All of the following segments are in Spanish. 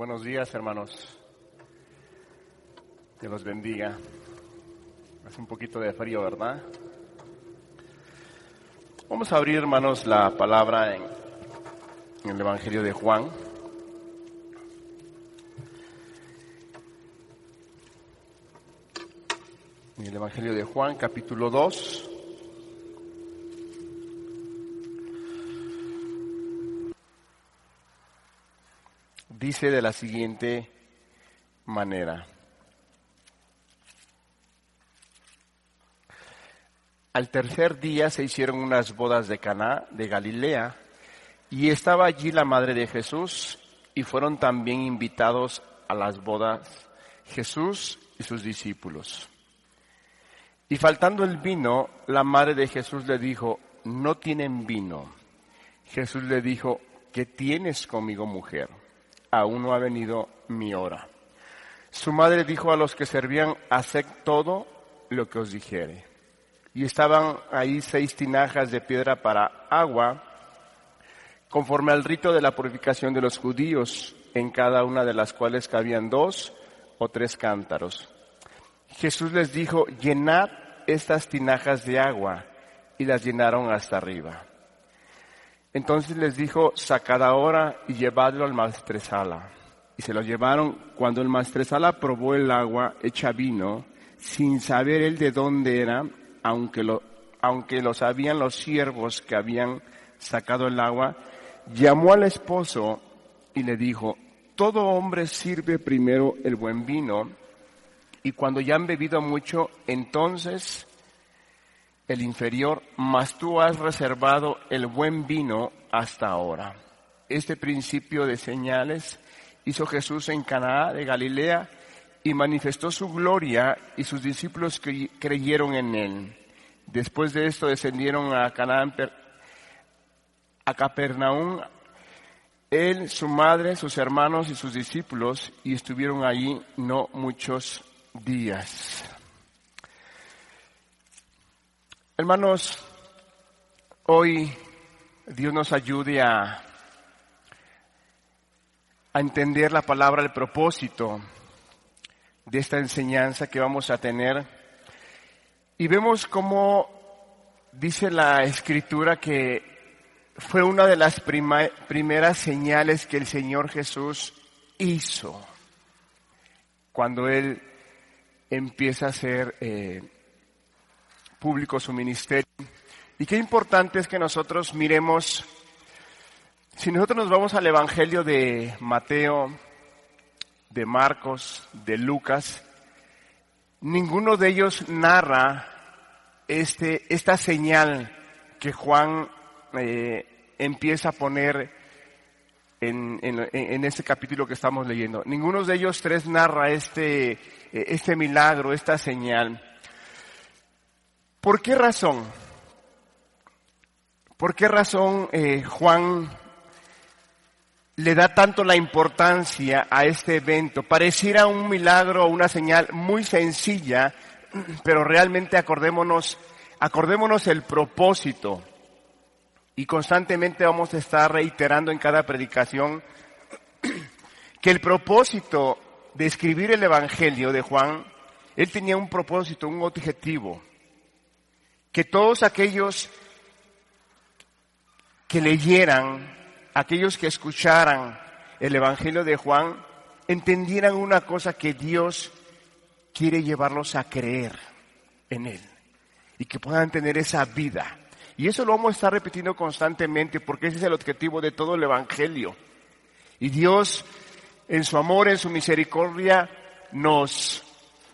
Buenos días, hermanos. Que los bendiga. Hace un poquito de frío, ¿verdad? Vamos a abrir, hermanos, la palabra en, en el Evangelio de Juan. En el Evangelio de Juan, capítulo 2. Dice de la siguiente manera. Al tercer día se hicieron unas bodas de Caná de Galilea y estaba allí la madre de Jesús y fueron también invitados a las bodas Jesús y sus discípulos. Y faltando el vino, la madre de Jesús le dijo, no tienen vino. Jesús le dijo, ¿qué tienes conmigo, mujer? Aún no ha venido mi hora. Su madre dijo a los que servían, haced todo lo que os dijere. Y estaban ahí seis tinajas de piedra para agua, conforme al rito de la purificación de los judíos, en cada una de las cuales cabían dos o tres cántaros. Jesús les dijo, llenad estas tinajas de agua, y las llenaron hasta arriba. Entonces les dijo, sacad ahora y llevadlo al maestresala. Y se lo llevaron. Cuando el maestresala probó el agua hecha vino, sin saber él de dónde era, aunque lo, aunque lo sabían los siervos que habían sacado el agua, llamó al esposo y le dijo, todo hombre sirve primero el buen vino, y cuando ya han bebido mucho, entonces el inferior, mas tú has reservado el buen vino hasta ahora. Este principio de señales hizo Jesús en Canaá de Galilea y manifestó su gloria y sus discípulos creyeron en él. Después de esto descendieron a Canaán, a Capernaum, él, su madre, sus hermanos y sus discípulos y estuvieron allí no muchos días. Hermanos, hoy Dios nos ayude a, a entender la palabra, el propósito de esta enseñanza que vamos a tener. Y vemos cómo dice la escritura que fue una de las primeras señales que el Señor Jesús hizo cuando Él empieza a ser público su ministerio. Y qué importante es que nosotros miremos, si nosotros nos vamos al Evangelio de Mateo, de Marcos, de Lucas, ninguno de ellos narra este, esta señal que Juan eh, empieza a poner en, en, en, este capítulo que estamos leyendo. Ninguno de ellos tres narra este, este milagro, esta señal. ¿Por qué razón? ¿Por qué razón eh, Juan le da tanto la importancia a este evento? Pareciera un milagro o una señal muy sencilla, pero realmente acordémonos, acordémonos el propósito. Y constantemente vamos a estar reiterando en cada predicación que el propósito de escribir el Evangelio de Juan, él tenía un propósito, un objetivo que todos aquellos que leyeran, aquellos que escucharan el Evangelio de Juan, entendieran una cosa que Dios quiere llevarlos a creer en Él y que puedan tener esa vida. Y eso lo vamos a estar repitiendo constantemente porque ese es el objetivo de todo el Evangelio. Y Dios, en su amor, en su misericordia, nos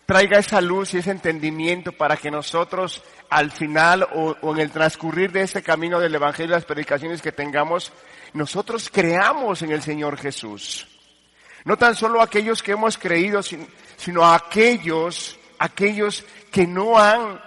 traiga esa luz y ese entendimiento para que nosotros al final o, en el transcurrir de este camino del Evangelio, las predicaciones que tengamos, nosotros creamos en el Señor Jesús. No tan solo aquellos que hemos creído, sino aquellos, aquellos que no han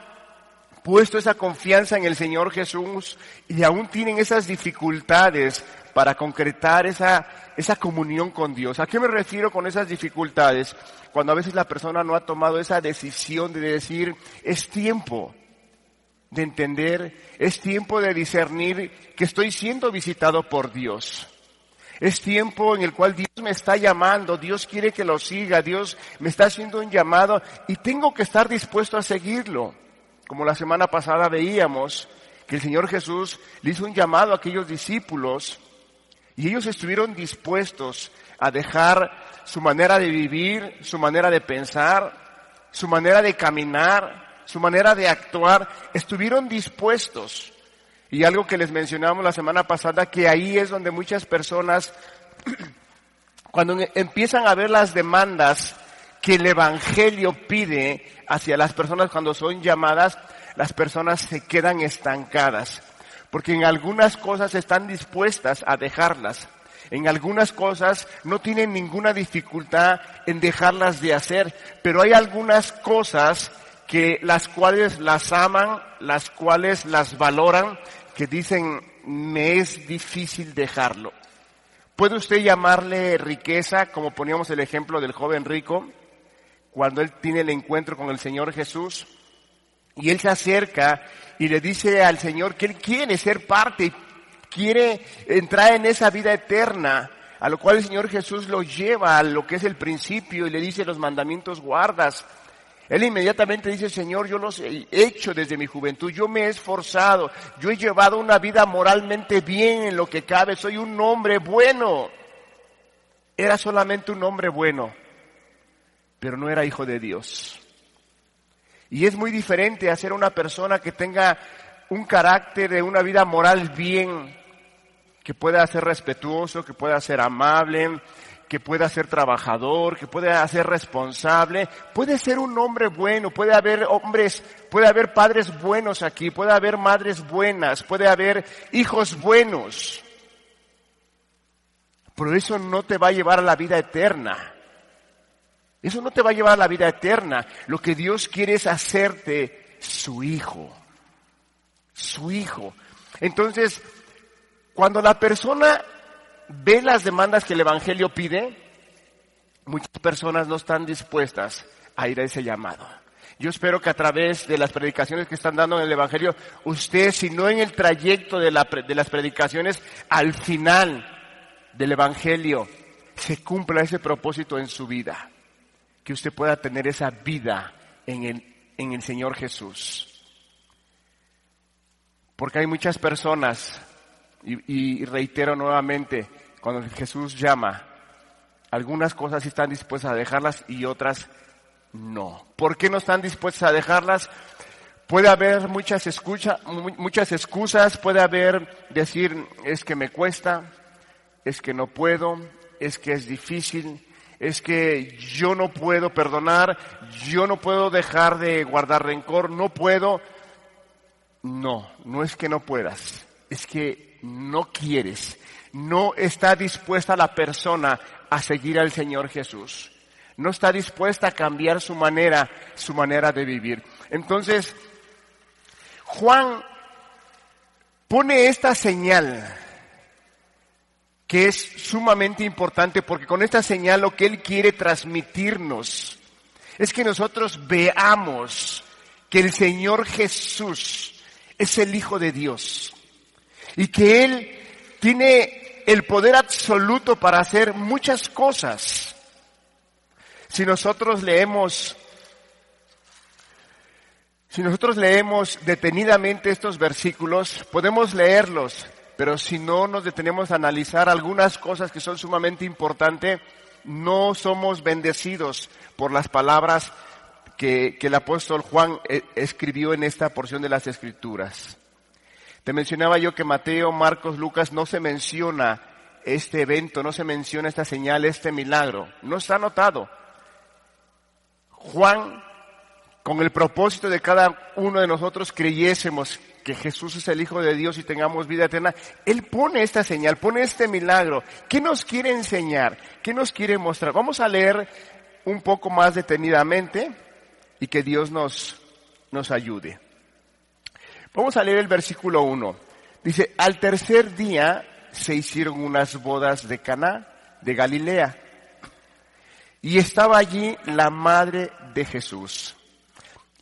puesto esa confianza en el Señor Jesús y aún tienen esas dificultades para concretar esa, esa comunión con Dios. ¿A qué me refiero con esas dificultades? Cuando a veces la persona no ha tomado esa decisión de decir, es tiempo de entender, es tiempo de discernir que estoy siendo visitado por Dios. Es tiempo en el cual Dios me está llamando, Dios quiere que lo siga, Dios me está haciendo un llamado y tengo que estar dispuesto a seguirlo. Como la semana pasada veíamos que el Señor Jesús le hizo un llamado a aquellos discípulos y ellos estuvieron dispuestos a dejar su manera de vivir, su manera de pensar, su manera de caminar, su manera de actuar, estuvieron dispuestos. Y algo que les mencionamos la semana pasada, que ahí es donde muchas personas cuando empiezan a ver las demandas que el Evangelio pide hacia las personas cuando son llamadas, las personas se quedan estancadas, porque en algunas cosas están dispuestas a dejarlas, en algunas cosas no tienen ninguna dificultad en dejarlas de hacer, pero hay algunas cosas que las cuales las aman, las cuales las valoran, que dicen, me es difícil dejarlo. ¿Puede usted llamarle riqueza, como poníamos el ejemplo del joven rico, cuando él tiene el encuentro con el Señor Jesús? Y él se acerca y le dice al Señor que él quiere ser parte, quiere entrar en esa vida eterna, a lo cual el Señor Jesús lo lleva a lo que es el principio y le dice los mandamientos guardas. Él inmediatamente dice, Señor, yo los he hecho desde mi juventud, yo me he esforzado, yo he llevado una vida moralmente bien en lo que cabe, soy un hombre bueno. Era solamente un hombre bueno, pero no era hijo de Dios. Y es muy diferente a ser una persona que tenga un carácter de una vida moral bien, que pueda ser respetuoso, que pueda ser amable, que pueda ser trabajador, que pueda ser responsable, puede ser un hombre bueno, puede haber hombres, puede haber padres buenos aquí, puede haber madres buenas, puede haber hijos buenos. Pero eso no te va a llevar a la vida eterna. Eso no te va a llevar a la vida eterna. Lo que Dios quiere es hacerte su hijo. Su hijo. Entonces, cuando la persona ve las demandas que el Evangelio pide, muchas personas no están dispuestas a ir a ese llamado. Yo espero que a través de las predicaciones que están dando en el Evangelio, usted, si no en el trayecto de, de las predicaciones, al final del Evangelio, se cumpla ese propósito en su vida. Que usted pueda tener esa vida en el, en el Señor Jesús. Porque hay muchas personas, y, reitero nuevamente, cuando Jesús llama, algunas cosas sí están dispuestas a dejarlas y otras no. ¿Por qué no están dispuestas a dejarlas? Puede haber muchas, escucha, muchas excusas, puede haber decir es que me cuesta, es que no puedo, es que es difícil, es que yo no puedo perdonar, yo no puedo dejar de guardar rencor, no puedo. No, no es que no puedas, es que no quieres, no está dispuesta la persona a seguir al Señor Jesús. No está dispuesta a cambiar su manera, su manera de vivir. Entonces, Juan pone esta señal que es sumamente importante porque con esta señal lo que él quiere transmitirnos es que nosotros veamos que el Señor Jesús es el Hijo de Dios y que Él tiene el poder absoluto para hacer muchas cosas. Si nosotros leemos, si nosotros leemos detenidamente estos versículos, podemos leerlos, pero si no nos detenemos a analizar algunas cosas que son sumamente importantes, no somos bendecidos por las palabras que, que el apóstol Juan eh, escribió en esta porción de las escrituras. Te mencionaba yo que Mateo, Marcos, Lucas no se menciona este evento, no se menciona esta señal, este milagro. No está anotado. Juan, con el propósito de cada uno de nosotros creyésemos que Jesús es el Hijo de Dios y tengamos vida eterna, Él pone esta señal, pone este milagro. ¿Qué nos quiere enseñar? ¿Qué nos quiere mostrar? Vamos a leer un poco más detenidamente y que Dios nos, nos ayude. Vamos a leer el versículo 1. Dice, al tercer día se hicieron unas bodas de Caná, de Galilea, y estaba allí la madre de Jesús.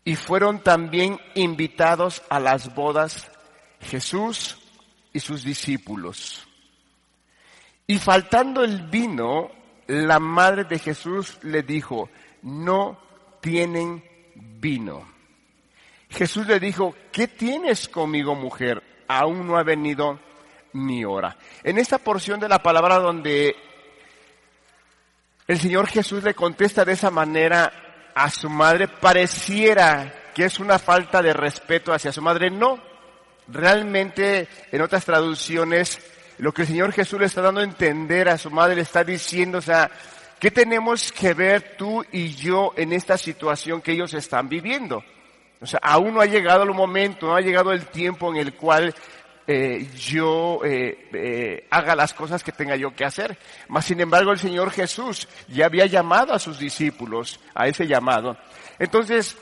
Y fueron también invitados a las bodas Jesús y sus discípulos. Y faltando el vino, la madre de Jesús le dijo, no tienen vino. Jesús le dijo, ¿qué tienes conmigo mujer? Aún no ha venido mi hora. En esta porción de la palabra donde el Señor Jesús le contesta de esa manera a su madre, pareciera que es una falta de respeto hacia su madre. No, realmente en otras traducciones lo que el Señor Jesús le está dando a entender a su madre, le está diciendo, o sea, ¿qué tenemos que ver tú y yo en esta situación que ellos están viviendo? O sea, aún no ha llegado el momento, no ha llegado el tiempo en el cual eh, yo eh, eh, haga las cosas que tenga yo que hacer. Mas, sin embargo, el Señor Jesús ya había llamado a sus discípulos a ese llamado. Entonces,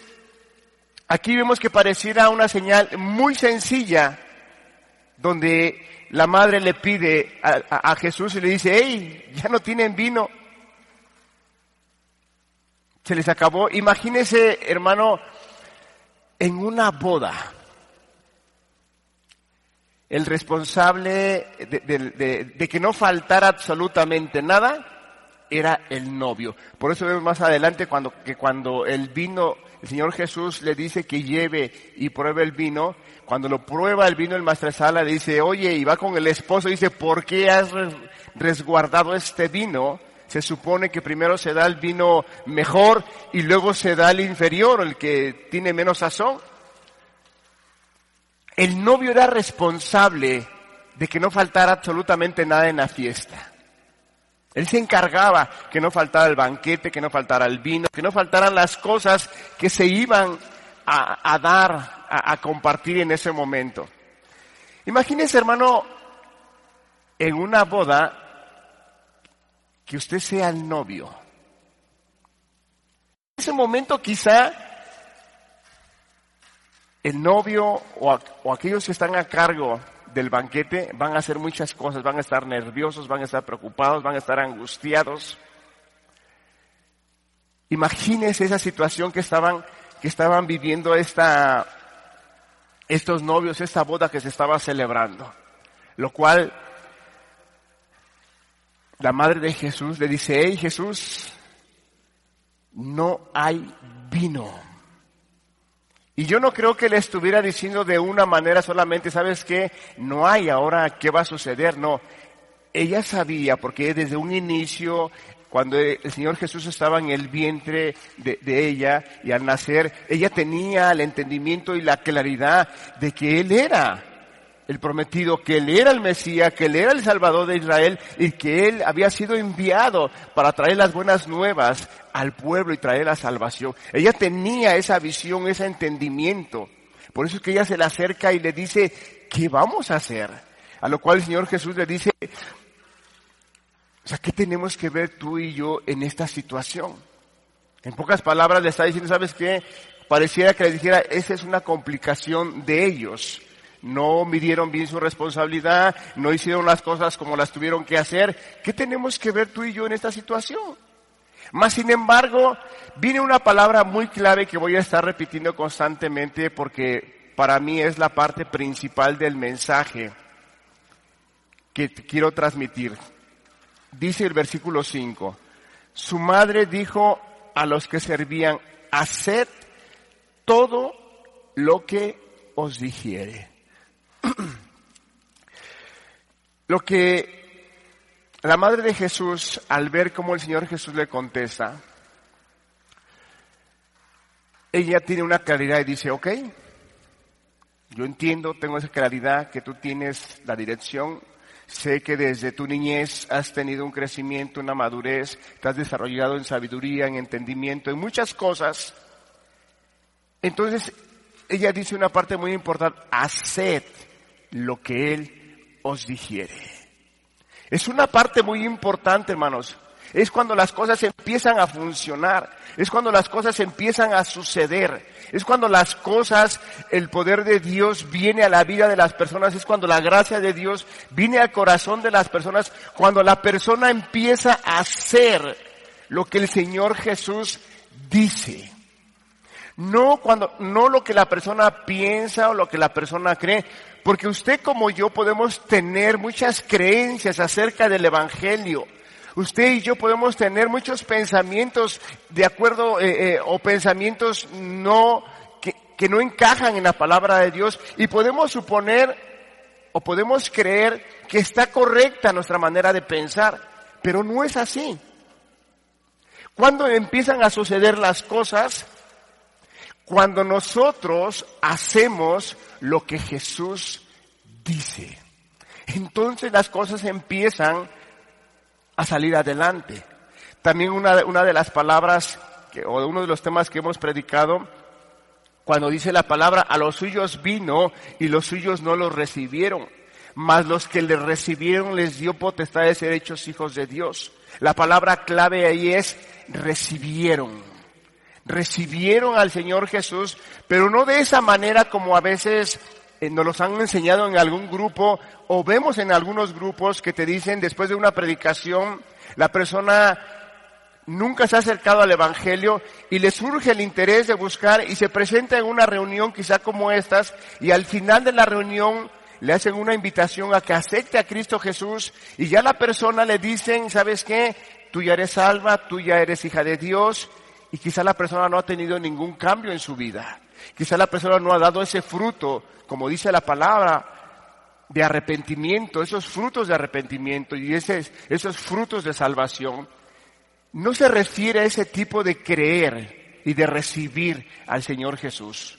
aquí vemos que pareciera una señal muy sencilla donde la madre le pide a, a Jesús y le dice, hey, ya no tienen vino. Se les acabó. Imagínese, hermano, en una boda, el responsable de, que no faltara absolutamente nada era el novio. Por eso vemos más adelante cuando, que cuando el vino, el Señor Jesús le dice que lleve y pruebe el vino, cuando lo prueba el vino el maestresala dice, oye, y va con el esposo y dice, ¿por qué has resguardado este vino? Se supone que primero se da el vino mejor y luego se da el inferior, el que tiene menos sazón. El novio era responsable de que no faltara absolutamente nada en la fiesta. Él se encargaba que no faltara el banquete, que no faltara el vino, que no faltaran las cosas que se iban a, dar, a, a compartir en ese momento. Imagínese, hermano, en una boda que usted sea el novio. En ese momento quizá el novio o, aquellos que están a cargo del banquete van a hacer muchas cosas, van a estar nerviosos, van a estar preocupados, van a estar angustiados. Imagínese esa situación que estaban, que estaban viviendo esta, estos novios, esta boda que se estaba celebrando. Lo cual la madre de Jesús le dice, hey Jesús, no hay vino. Y yo no creo que le estuviera diciendo de una manera solamente, ¿sabes qué? No hay ahora, ¿qué va a suceder? No. Ella sabía, porque desde un inicio, cuando el Señor Jesús estaba en el vientre de, de ella y al nacer, ella tenía el entendimiento y la claridad de que Él era el prometido, que él era el Mesías, que él era el Salvador de Israel y que él había sido enviado para traer las buenas nuevas al pueblo y traer la salvación. Ella tenía esa visión, ese entendimiento. Por eso es que ella se le acerca y le dice, ¿qué vamos a hacer? A lo cual el Señor Jesús le dice, o sea, ¿qué tenemos que ver tú y yo en esta situación? En pocas palabras le está diciendo, ¿sabes qué? Pareciera que le dijera, esa es una complicación de ellos no midieron bien su responsabilidad, no hicieron las cosas como las tuvieron que hacer. ¿Qué tenemos que ver tú y yo en esta situación? Más sin embargo, viene una palabra muy clave que voy a estar repitiendo constantemente porque para mí es la parte principal del mensaje que quiero transmitir. Dice el versículo 5, su madre dijo a los que servían, haced todo lo que os dijere. Lo que la madre de Jesús, al ver cómo el Señor Jesús le contesta, ella tiene una claridad y dice, ok, yo entiendo, tengo esa claridad que tú tienes la dirección, sé que desde tu niñez has tenido un crecimiento, una madurez, te has desarrollado en sabiduría, en entendimiento, en muchas cosas. Entonces, ella dice una parte muy importante, haced lo que Él os dijere. Es una parte muy importante, hermanos. Es cuando las cosas empiezan a funcionar. Es cuando las cosas empiezan a suceder. Es cuando las cosas, el poder de Dios viene a la vida de las personas. Es cuando la gracia de Dios viene al corazón de las personas. Cuando la persona empieza a hacer lo que el Señor Jesús dice. No cuando, no lo que la persona piensa o lo que la persona cree, porque usted como yo podemos tener muchas creencias acerca del Evangelio, Usted y yo podemos tener muchos pensamientos de acuerdo eh, eh, o pensamientos no que, que no encajan en la palabra de Dios. Y podemos suponer o podemos creer que está correcta nuestra manera de pensar, pero no es así. Cuando empiezan a suceder las cosas, cuando nosotros hacemos lo que Jesús dice. Entonces las cosas empiezan a salir adelante. También una, una de las palabras que, o uno de los temas que hemos predicado, cuando dice la palabra, a los suyos vino y los suyos no los recibieron, mas los que le recibieron les dio potestad de ser hechos hijos de Dios. La palabra clave ahí es recibieron. Recibieron al Señor Jesús, pero no de esa manera como a veces eh, nos los han enseñado en algún grupo o vemos en algunos grupos que te dicen después de una predicación, la persona nunca se ha acercado al Evangelio y le surge el interés de buscar y se presenta en una reunión quizá como estas y al final de la reunión le hacen una invitación a que acepte a Cristo Jesús y ya la persona le dicen, ¿sabes qué? Tú ya eres salva, tú ya eres hija de Dios y quizá la persona no ha tenido ningún cambio en su vida. Quizá la persona no ha dado ese fruto, como dice la palabra, de arrepentimiento, esos frutos de arrepentimiento y esos frutos de salvación. No se refiere a ese tipo de creer y de recibir al Señor Jesús.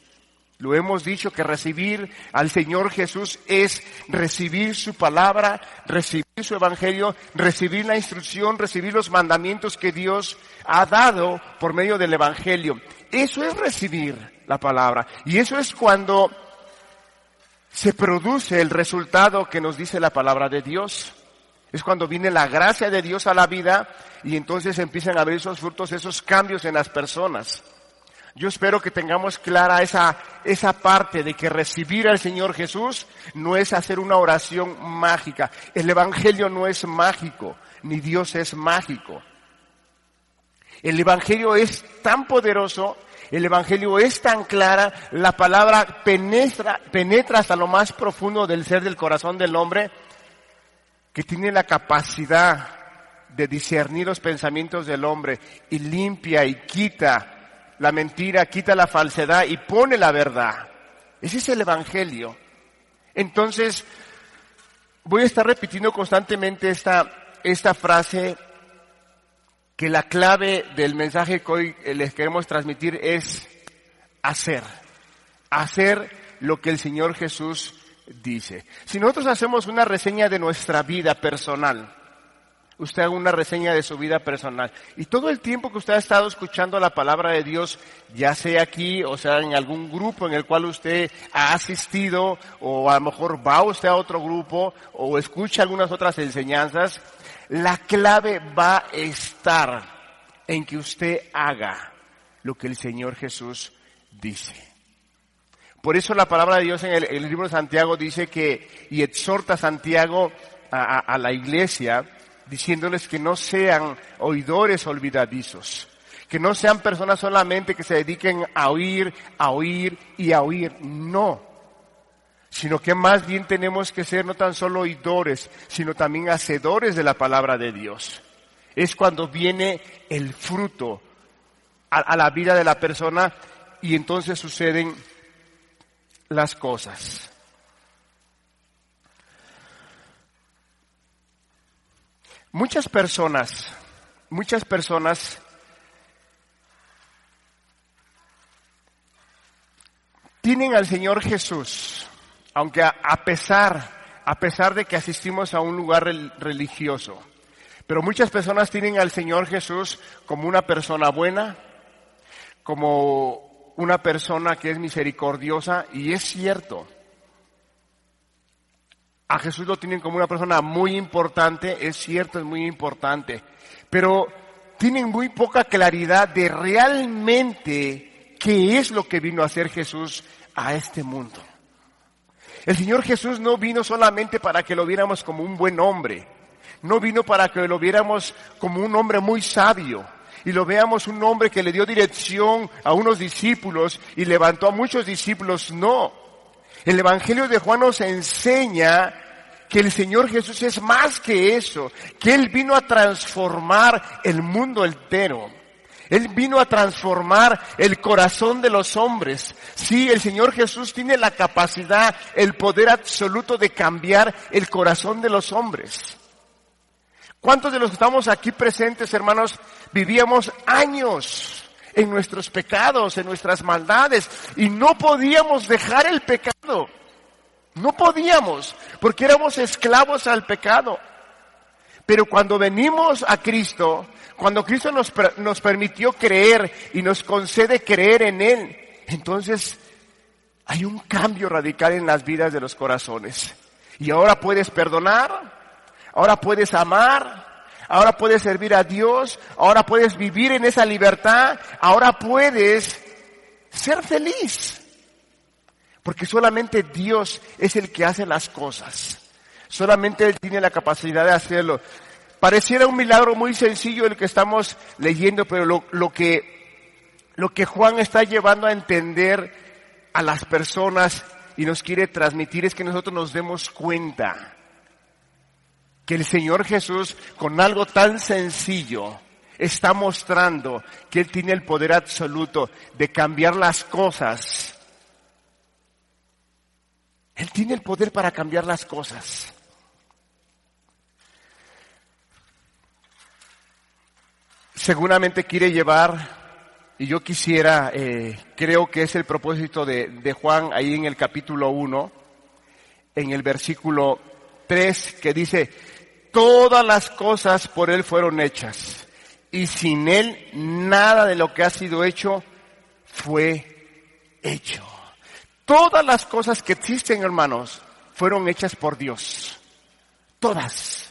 Lo hemos dicho que recibir al Señor Jesús es recibir su palabra, recibir su evangelio, recibir la instrucción, recibir los mandamientos que Dios ha dado por medio del evangelio. Eso es recibir la palabra. Y eso es cuando se produce el resultado que nos dice la palabra de Dios. Es cuando viene la gracia de Dios a la vida y entonces empiezan a ver esos frutos, esos cambios en las personas. Yo espero que tengamos clara esa, esa parte de que recibir al Señor Jesús no es hacer una oración mágica. El Evangelio no es mágico, ni Dios es mágico. El Evangelio es tan poderoso, el Evangelio es tan clara, la palabra penetra, penetra hasta lo más profundo del ser del corazón del hombre, que tiene la capacidad de discernir los pensamientos del hombre y limpia y quita la mentira, quita la falsedad y pone la verdad. Ese es el Evangelio. Entonces, voy a estar repitiendo constantemente esta, esta frase que la clave del mensaje que hoy les queremos transmitir es hacer. Hacer lo que el Señor Jesús dice. Si nosotros hacemos una reseña de nuestra vida personal, usted haga una reseña de su vida personal. Y todo el tiempo que usted ha estado escuchando la palabra de Dios, ya sea aquí o sea en algún grupo en el cual usted ha asistido, o a lo mejor va usted a otro grupo, o escucha algunas otras enseñanzas, la clave va a estar en que usted haga lo que el Señor Jesús dice. Por eso la palabra de Dios en el, libro de Santiago dice que, y exhorta a Santiago a la iglesia, diciéndoles que no sean oidores olvidadizos, que no sean personas solamente que se dediquen a oír, a oír y a oír, no, sino que más bien tenemos que ser no tan solo oidores, sino también hacedores de la palabra de Dios. Es cuando viene el fruto a, a la vida de la persona y entonces suceden las cosas. Muchas personas, muchas personas tienen al Señor Jesús, aunque a, pesar, a pesar de que asistimos a un lugar religioso, pero muchas personas tienen al Señor Jesús como una persona buena, como una persona que es misericordiosa, y es cierto. A Jesús lo tienen como una persona muy importante, es cierto, es muy importante, pero tienen muy poca claridad de realmente qué es lo que vino a hacer Jesús a este mundo. El Señor Jesús no vino solamente para que lo viéramos como un buen hombre, no vino para que lo viéramos como un hombre muy sabio y lo veamos un hombre que le dio dirección a unos discípulos y levantó a muchos discípulos, no. El Evangelio de Juan nos enseña que el Señor Jesús es más que eso, que Él vino a transformar el mundo entero. Él vino a transformar el corazón de los hombres. Sí, el Señor Jesús tiene la capacidad, el poder absoluto de cambiar el corazón de los hombres. ¿Cuántos de los que estamos aquí presentes, hermanos, vivíamos años en nuestros pecados, en nuestras maldades, y no podíamos dejar el pecado? No podíamos, porque éramos esclavos al pecado. Pero cuando venimos a Cristo, cuando Cristo nos, nos permitió creer y nos concede creer en Él, entonces hay un cambio radical en las vidas de los corazones. Y ahora puedes perdonar, ahora puedes amar, ahora puedes servir a Dios, ahora puedes vivir en esa libertad, ahora puedes ser feliz. Porque solamente Dios es el que hace las cosas. Solamente Él tiene la capacidad de hacerlo. Pareciera un milagro muy sencillo el que estamos leyendo, pero lo, que, lo que Juan está llevando a entender a las personas y nos quiere transmitir es que nosotros nos demos cuenta que el Señor Jesús con algo tan sencillo está mostrando que Él tiene el poder absoluto de cambiar las cosas. Él tiene el poder para cambiar las cosas. seguramente quiere llevar, y yo quisiera, eh, creo que es el propósito de, de Juan ahí en el capítulo 1, en el versículo 3, que dice, todas las cosas por Él fueron hechas, y sin Él nada de lo que ha sido hecho fue hecho. Todas las cosas que existen, hermanos, fueron hechas por Dios. Todas.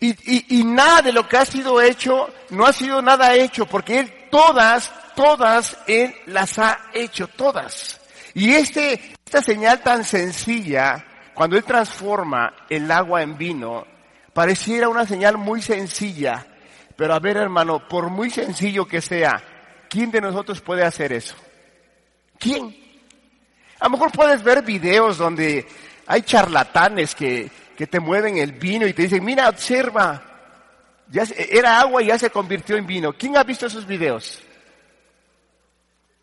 Y, y, y, nada de lo que ha sido hecho, no ha sido nada hecho, porque Él todas, todas, Él las ha hecho, todas. Y este, esta señal tan sencilla, cuando Él transforma el agua en vino, pareciera una señal muy sencilla. Pero a ver, hermano, por muy sencillo que sea, ¿quién de nosotros puede hacer eso? ¿Quién? A lo mejor puedes ver videos donde hay charlatanes que, que te mueven el vino y te dicen, mira, observa, era agua y ya se convirtió en vino. ¿Quién ha visto esos videos?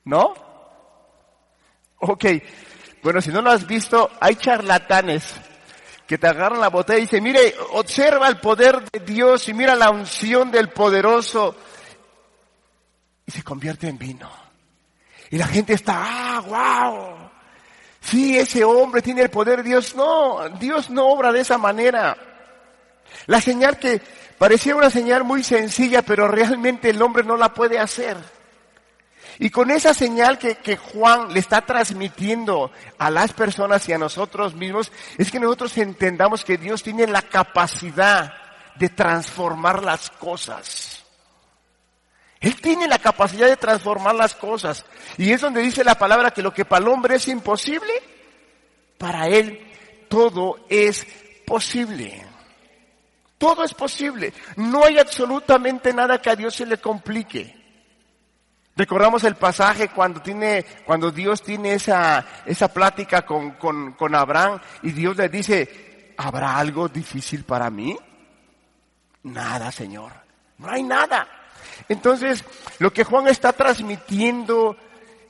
¿No? Ok. Bueno, si no lo has visto, hay charlatanes que te agarran la botella y dicen, mire, observa el poder de Dios y mira la unción del poderoso. Y se convierte en vino. Y la gente está, ah, wow. Sí, ese hombre tiene el poder de Dios. No, Dios no obra de esa manera. La señal que parecía una señal muy sencilla, pero realmente el hombre no la puede hacer. Y con esa señal que, Juan le está transmitiendo a las personas y a nosotros mismos, es que nosotros entendamos que Dios tiene la capacidad de transformar las cosas. Él tiene la capacidad de transformar las cosas. Y es donde dice la palabra que lo que para el hombre es imposible, para él todo es posible. Todo es posible. No hay absolutamente nada que a Dios se le complique. Recordamos el pasaje cuando tiene, cuando Dios tiene esa, esa plática con, con, con Abraham y Dios le dice, ¿habrá algo difícil para mí? Nada, Señor. No hay nada. Entonces, lo que Juan está transmitiendo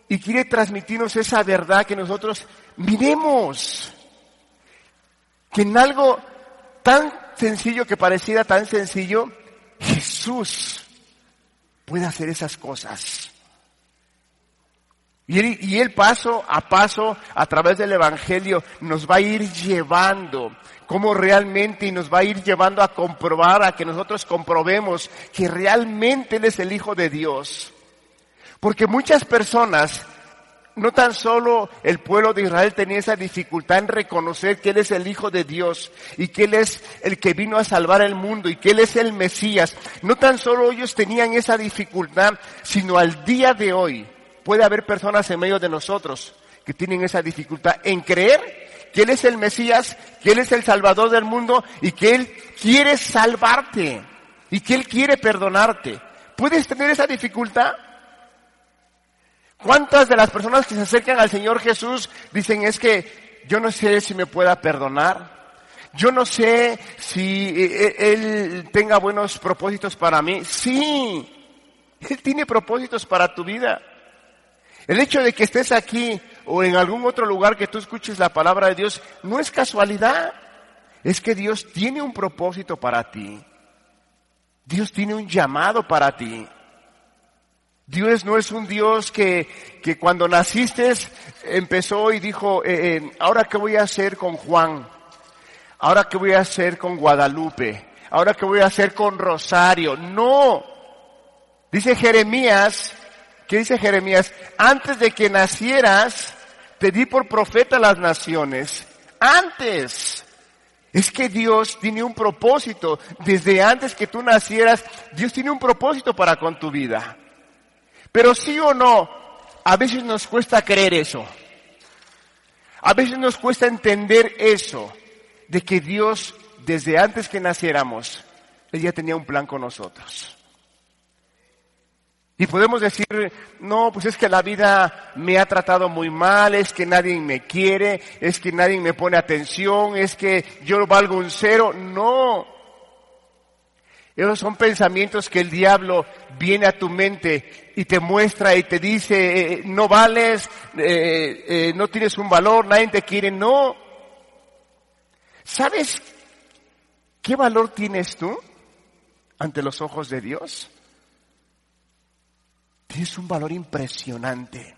y quiere transmitirnos esa verdad que nosotros miremos que en algo tan sencillo que pareciera tan sencillo, Jesús puede hacer esas cosas. Y él, y él, paso a paso, a través del Evangelio, nos va a ir llevando cómo realmente y nos va a ir llevando a comprobar, a que nosotros comprobemos que realmente Él es el Hijo de Dios. Porque muchas personas, no tan solo el pueblo de Israel tenía esa dificultad en reconocer que Él es el Hijo de Dios y que Él es el que vino a salvar el mundo y que Él es el Mesías. No tan solo ellos tenían esa dificultad, sino al día de hoy puede haber personas en medio de nosotros que tienen esa dificultad en creer que Él es el Mesías, que Él es el Salvador del mundo y que Él quiere salvarte y que Él quiere perdonarte. ¿Puedes tener esa dificultad? ¿Cuántas de las personas que se acercan al Señor Jesús dicen es que yo no sé si me pueda perdonar? Yo no sé si eh, eh, Él tenga buenos propósitos para mí. Sí, Él tiene propósitos para tu vida. El hecho de que estés aquí o en algún otro lugar que tú escuches la palabra de Dios no es casualidad. Es que Dios tiene un propósito para ti. Dios tiene un llamado para ti. Dios no es un Dios que, que cuando naciste empezó y dijo, eh, eh, ahora qué voy a hacer con Juan, ahora qué voy a hacer con Guadalupe, ahora qué voy a hacer con Rosario. No. Dice Jeremías, ¿qué dice Jeremías? Antes de que nacieras, te di por profeta a las naciones. Antes. Es que Dios tiene un propósito. Desde antes que tú nacieras, Dios tiene un propósito para con tu vida. Pero sí o no, a veces nos cuesta creer eso. A veces nos cuesta entender eso, de que Dios, desde antes que naciéramos, Él ya tenía un plan con nosotros. Y podemos decir, no, pues es que la vida me ha tratado muy mal, es que nadie me quiere, es que nadie me pone atención, es que yo valgo un cero. No. Esos son pensamientos que el diablo viene a tu mente y te muestra y te dice, eh, no vales, eh, eh, no tienes un valor, nadie te quiere. No. ¿Sabes qué valor tienes tú ante los ojos de Dios? Tienes un valor impresionante.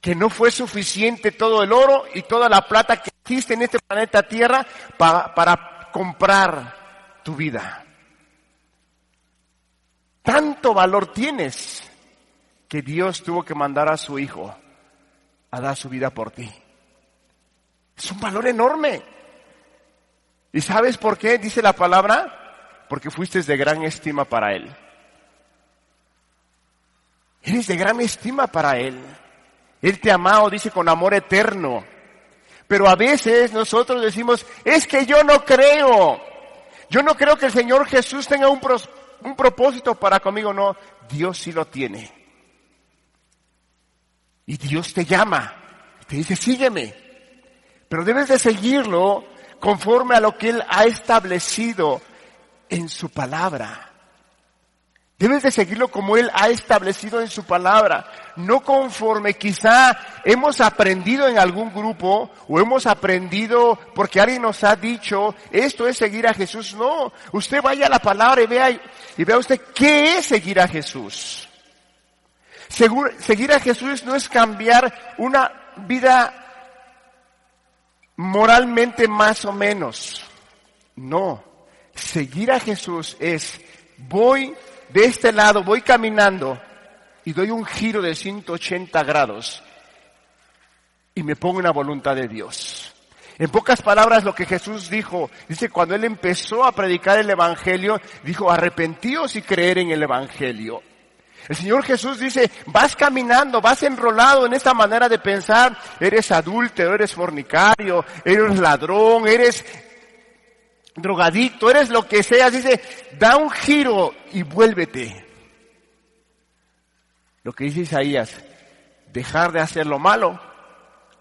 Que no fue suficiente todo el oro y toda la plata que existe en este planeta Tierra para, para comprar tu vida. Tanto valor tienes que Dios tuvo que mandar a su Hijo a dar su vida por ti. Es un valor enorme. ¿Y sabes por qué? Dice la palabra, porque fuiste de gran estima para Él. Eres de gran estima para Él. Él te ha amado, dice, con amor eterno. Pero a veces nosotros decimos, es que yo no creo. Yo no creo que el Señor Jesús tenga un, un propósito para conmigo. No, Dios sí lo tiene. Y Dios te llama. Te dice, sígueme. Pero debes de seguirlo conforme a lo que Él ha establecido en su palabra. Debes de seguirlo como Él ha establecido en su palabra, no conforme quizá hemos aprendido en algún grupo o hemos aprendido porque alguien nos ha dicho, esto es seguir a Jesús. No, usted vaya a la palabra y vea, y vea usted qué es seguir a Jesús. seguir a Jesús no es cambiar una vida moralmente más o menos. No, seguir a Jesús es voy de este lado voy caminando y doy un giro de 180 grados y me pongo en la voluntad de Dios. En pocas palabras lo que Jesús dijo, dice cuando él empezó a predicar el Evangelio, dijo arrepentíos y creer en el Evangelio. El Señor Jesús dice, vas caminando, vas enrolado en esta manera de pensar, eres adúltero, eres fornicario, eres ladrón, eres drogadicto, eres lo que seas, dice, da un giro y vuélvete. Lo que dice Isaías, dejar de hacer lo malo,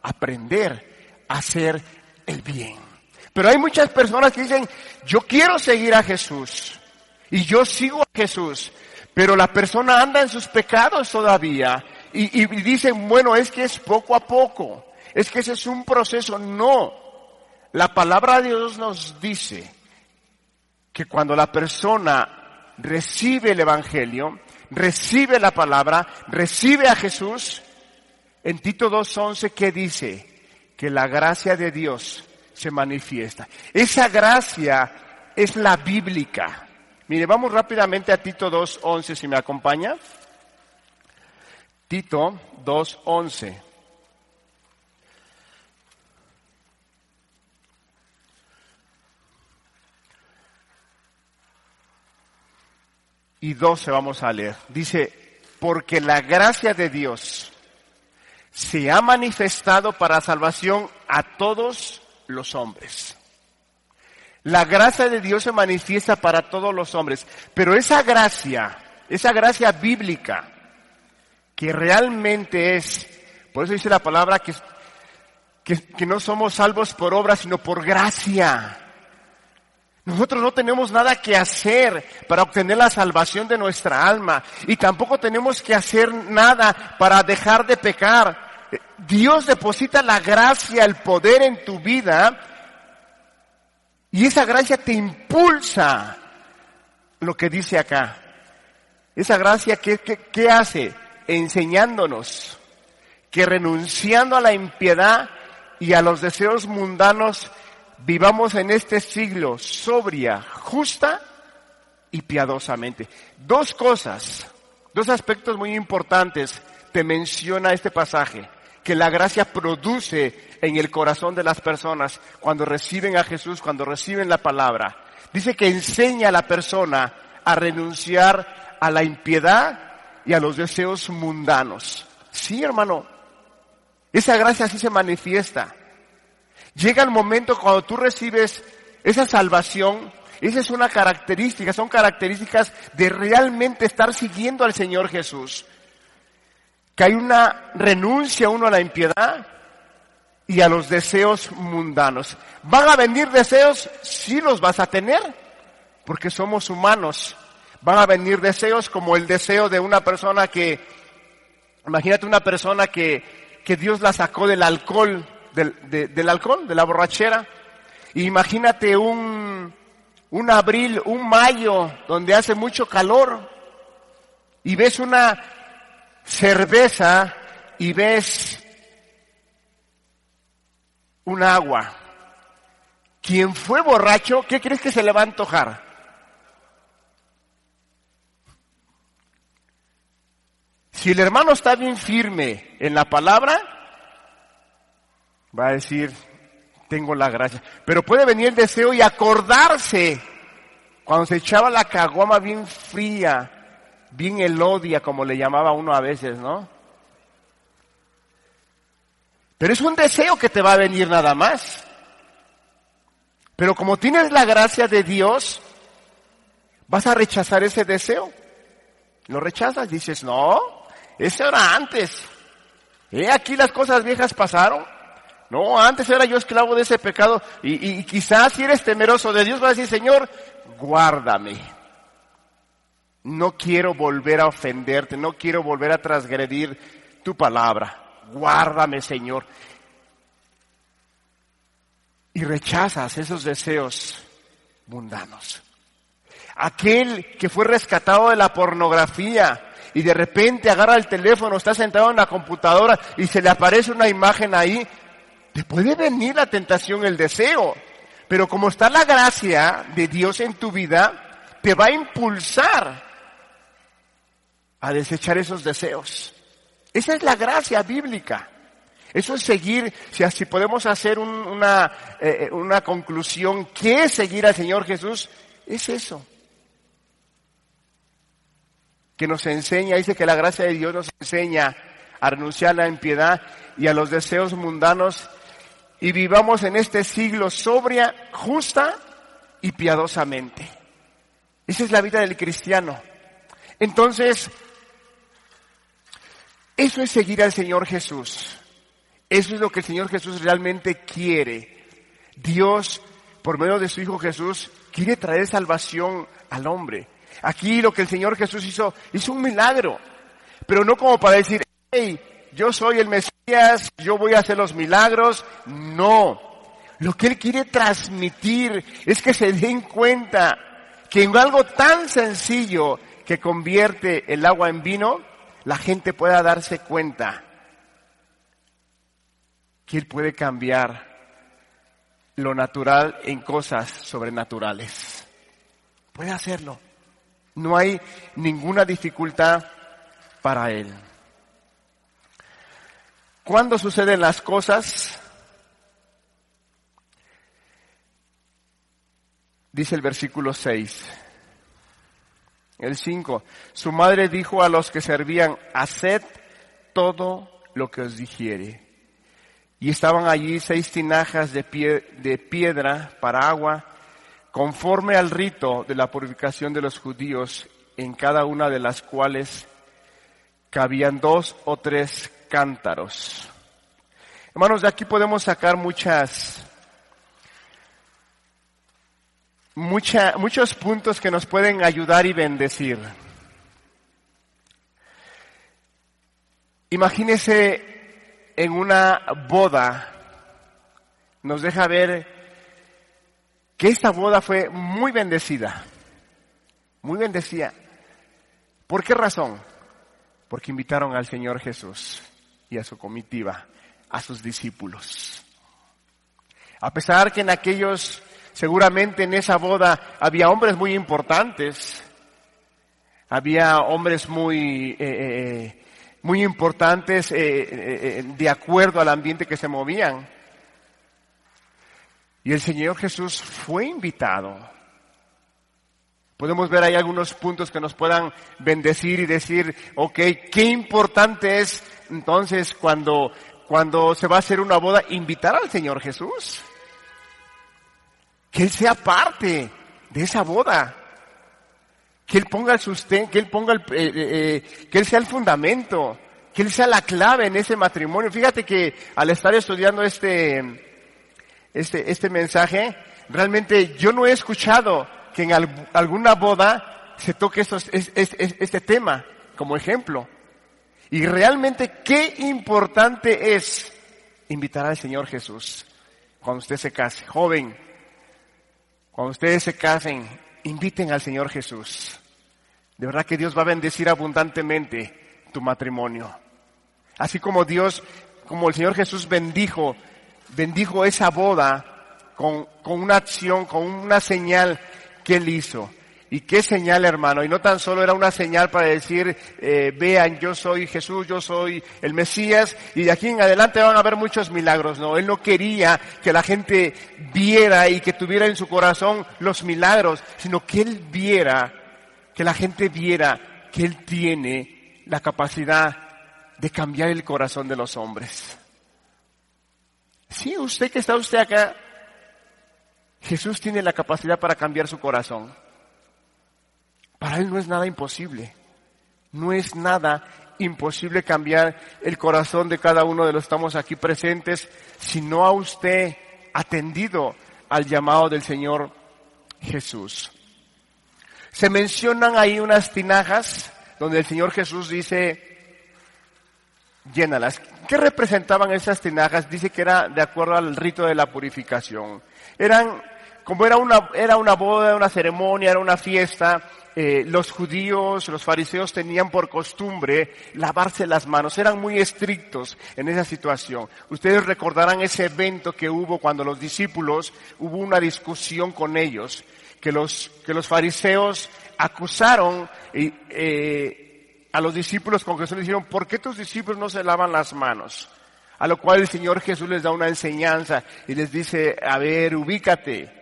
aprender a hacer el bien. Pero hay muchas personas que dicen, yo quiero seguir a Jesús y yo sigo a Jesús, pero la persona anda en sus pecados todavía y, y dicen, bueno, es que es poco a poco, es que ese es un proceso. No, la palabra de Dios nos dice que cuando la persona recibe el Evangelio, recibe la palabra, recibe a Jesús, en Tito 2.11 que dice que la gracia de Dios se manifiesta. Esa gracia es la bíblica. Mire, vamos rápidamente a Tito 2.11 si me acompaña. Tito 2.11. y 12 vamos a leer. Dice, porque la gracia de Dios se ha manifestado para salvación a todos los hombres. La gracia de Dios se manifiesta para todos los hombres, pero esa gracia, esa gracia bíblica, que realmente es, por eso dice la palabra que que, que no somos salvos por obra, sino por gracia. Nosotros no tenemos nada que hacer para obtener la salvación de nuestra alma y tampoco tenemos que hacer nada para dejar de pecar. Dios deposita la gracia, el poder en tu vida y esa gracia te impulsa lo que dice acá. Esa gracia, ¿qué, qué, hace? Enseñándonos que renunciando a la impiedad y a los deseos mundanos, vivamos en este siglo sobria, justa y piadosamente. Dos cosas, dos aspectos muy importantes te menciona este pasaje, que la gracia produce en el corazón de las personas cuando reciben a Jesús, cuando reciben la palabra. Dice que enseña a la persona a renunciar a la impiedad y a los deseos mundanos. Sí, hermano, esa gracia así se manifiesta. Llega el momento cuando tú recibes esa salvación, esa es una característica, son características de realmente estar siguiendo al Señor Jesús. Que hay una renuncia uno a la impiedad y a los deseos mundanos. ¿Van a venir deseos? Sí los vas a tener, porque somos humanos. Van a venir deseos como el deseo de una persona que, imagínate una persona que, que Dios la sacó del alcohol del, del alcohol, de la borrachera. Imagínate un, un abril, un mayo, donde hace mucho calor, y ves una cerveza y ves un agua. Quien fue borracho, ¿qué crees que se le va a antojar? Si el hermano está bien firme en la palabra, va a decir, tengo la gracia. Pero puede venir el deseo y acordarse cuando se echaba la caguama bien fría, bien elodia, como le llamaba uno a veces, ¿no? Pero es un deseo que te va a venir nada más. Pero como tienes la gracia de Dios, vas a rechazar ese deseo. Lo rechazas, dices, no, ese era antes. He aquí las cosas viejas pasaron. No, antes era yo esclavo de ese pecado y, quizás si eres temeroso de Dios vas a decir, Señor, guárdame. No quiero volver a ofenderte, no quiero volver a transgredir tu palabra. Guárdame, Señor. Y rechazas esos deseos mundanos. Aquel que fue rescatado de la pornografía y de repente agarra el teléfono, está sentado en la computadora y se le aparece una imagen ahí, te puede venir la tentación, el deseo, pero como está la gracia de Dios en tu vida, te va a impulsar a desechar esos deseos. Esa es la gracia bíblica. Eso es seguir, si así podemos hacer una, eh, una conclusión, ¿qué es seguir al Señor Jesús? Es eso. Que nos enseña, dice que la gracia de Dios nos enseña a renunciar a la impiedad y a los deseos mundanos y vivamos en este siglo sobria, justa y piadosamente. Esa es la vida del cristiano. Entonces, eso es seguir al Señor Jesús. Eso es lo que el Señor Jesús realmente quiere. Dios, por medio de su Hijo Jesús, quiere traer salvación al hombre. Aquí lo que el Señor Jesús hizo, hizo un milagro. Pero no como para decir, hey, yo soy el Mesías, yo voy a hacer los milagros. No. Lo que Él quiere transmitir es que se den cuenta que en algo tan sencillo que convierte el agua en vino, la gente pueda darse cuenta que Él puede cambiar lo natural en cosas sobrenaturales. Puede hacerlo. No hay ninguna dificultad para Él. ¿Cuándo suceden las cosas? Dice el versículo 6. El 5. Su madre dijo a los que servían, haced todo lo que os dijere. Y estaban allí seis tinajas de, pie, de piedra para agua, conforme al rito de la purificación de los judíos, en cada una de las cuales cabían dos o tres cántaros. Hermanos, de aquí podemos sacar muchas, mucha, muchos puntos que nos pueden ayudar y bendecir. Imagínese en una boda, nos deja ver que esta boda fue muy bendecida, muy bendecida. ¿Por qué razón? Porque invitaron al Señor Jesús y a su comitiva a sus discípulos. A pesar que en aquellos, seguramente en esa boda había hombres muy importantes, había hombres muy, eh, eh, muy importantes eh, de acuerdo al ambiente que se movían. Y el Señor Jesús fue invitado. Podemos ver ahí algunos puntos que nos puedan bendecir y decir, ok, qué importante es entonces cuando cuando se va a hacer una boda, invitar al Señor Jesús. Que Él sea parte de esa boda. Que Él ponga el sustento, que Él ponga el, eh, eh, eh, que Él sea el fundamento, que Él sea la clave en ese matrimonio. Fíjate que al estar estudiando este, este, este mensaje, realmente yo no he escuchado que en alguna boda se toque estos, este tema como ejemplo. Y realmente qué importante es invitar al Señor Jesús cuando usted se case. Joven, cuando ustedes se casen, inviten al Señor Jesús. De verdad que Dios va a bendecir abundantemente tu matrimonio. Así como Dios, como el Señor Jesús bendijo, bendijo esa boda con, con una acción, con una señal que Él hizo. Y qué señal, hermano. Y no tan solo era una señal para decir, eh, vean, yo soy Jesús, yo soy el Mesías, y de aquí en adelante van a haber muchos milagros. No, él no quería que la gente viera y que tuviera en su corazón los milagros, sino que él viera, que la gente viera que él tiene la capacidad de cambiar el corazón de los hombres. Sí, usted que está usted acá, Jesús tiene la capacidad para cambiar su corazón. Para Él no es nada imposible. No es nada imposible cambiar el corazón de cada uno de los que estamos aquí presentes si no ha usted atendido al llamado del Señor Jesús. Se mencionan ahí unas tinajas donde el Señor Jesús dice, llénalas. ¿Qué representaban esas tinajas? Dice que era de acuerdo al rito de la purificación. Eran, como era una, era una boda, una ceremonia, era una fiesta, eh, los judíos, los fariseos tenían por costumbre lavarse las manos, eran muy estrictos en esa situación. Ustedes recordarán ese evento que hubo cuando los discípulos, hubo una discusión con ellos, que los, que los fariseos acusaron eh, a los discípulos con Jesús, le dijeron, ¿por qué tus discípulos no se lavan las manos? A lo cual el Señor Jesús les da una enseñanza y les dice, a ver, ubícate.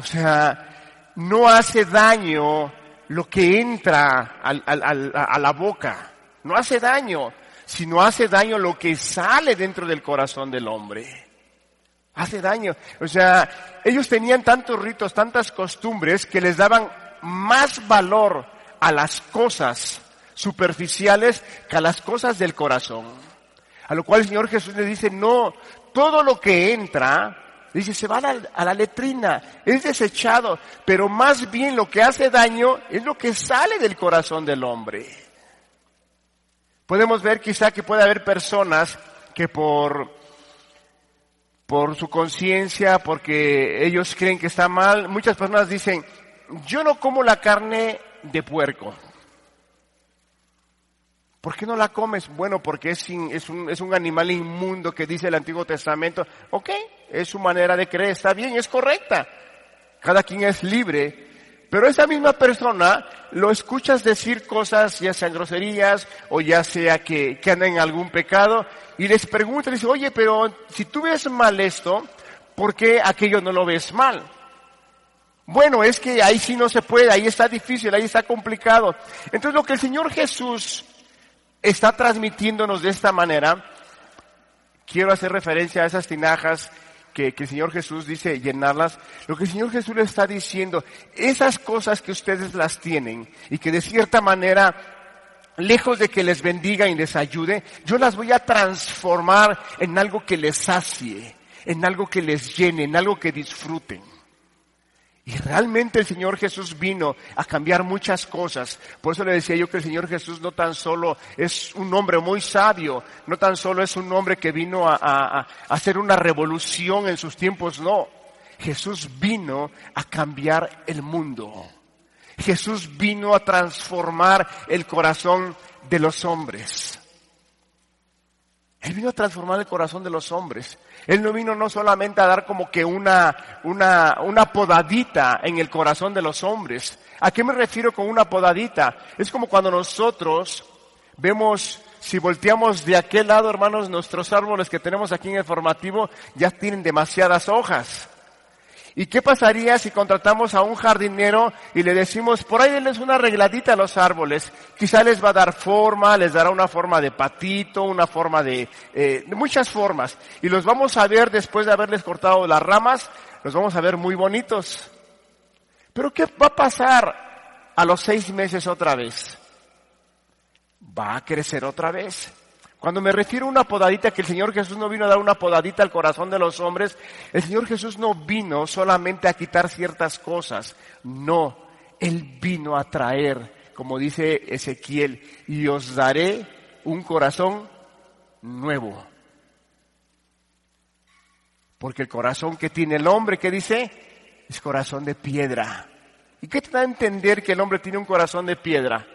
O sea, no hace daño lo que entra a la boca. No hace daño, sino hace daño lo que sale dentro del corazón del hombre. Hace daño. O sea, ellos tenían tantos ritos, tantas costumbres que les daban más valor a las cosas superficiales que a las cosas del corazón. A lo cual el Señor Jesús le dice, no, todo lo que entra Dice, se va a la, letrina, es desechado, pero más bien lo que hace daño es lo que sale del corazón del hombre. Podemos ver quizá que puede haber personas que por, por su conciencia, porque ellos creen que está mal, muchas personas dicen, yo no como la carne de puerco. ¿Por qué no la comes? Bueno, porque es, es, un, es un animal inmundo que dice el Antiguo Testamento. Ok, es su manera de creer, está bien, es correcta. Cada quien es libre. Pero esa misma persona lo escuchas decir cosas, ya sean groserías o ya sea que, que en algún pecado, y les pregunta, dice, oye, pero si tú ves mal esto, ¿por qué aquello no lo ves mal? Bueno, es que ahí sí no se puede, ahí está difícil, ahí está complicado. Entonces lo que el Señor Jesús está transmitiéndonos de esta manera, quiero hacer referencia a esas tinajas que, el Señor Jesús dice llenarlas, lo que el Señor Jesús le está diciendo, esas cosas que ustedes las tienen y que de cierta manera lejos de que les bendiga y les ayude, yo las voy a transformar en algo que les sacie, en algo que les llene, en algo que disfruten. Y realmente el Señor Jesús vino a cambiar muchas cosas. Por eso le decía yo que el Señor Jesús no tan solo es un hombre muy sabio, no tan solo es un hombre que vino a, a hacer una revolución en sus tiempos, no. Jesús vino a cambiar el mundo. Jesús vino a transformar el corazón de los hombres. Él vino a transformar el corazón de los hombres. Él no vino no solamente a dar como que una, una, una podadita en el corazón de los hombres. ¿A qué me refiero con una podadita? Es como cuando nosotros vemos, si volteamos de aquel lado, hermanos, nuestros árboles que tenemos aquí en el formativo ya tienen demasiadas hojas. ¿Y qué pasaría si contratamos a un jardinero y le decimos, por ahí denles una arregladita a los árboles? Quizá les va a dar forma, les dará una forma de patito, una forma de, eh, muchas formas. Y los vamos a ver después de haberles cortado las ramas, los vamos a ver muy bonitos. Pero ¿qué va a pasar a los seis meses otra vez? Va a crecer otra vez. Cuando me refiero a una podadita, que el Señor Jesús no vino a dar una podadita al corazón de los hombres, el Señor Jesús no vino solamente a quitar ciertas cosas, no, Él vino a traer, como dice Ezequiel, y os daré un corazón nuevo. Porque el corazón que tiene el hombre, ¿qué dice? Es corazón de piedra. ¿Y qué te da a entender que el hombre tiene un corazón de piedra?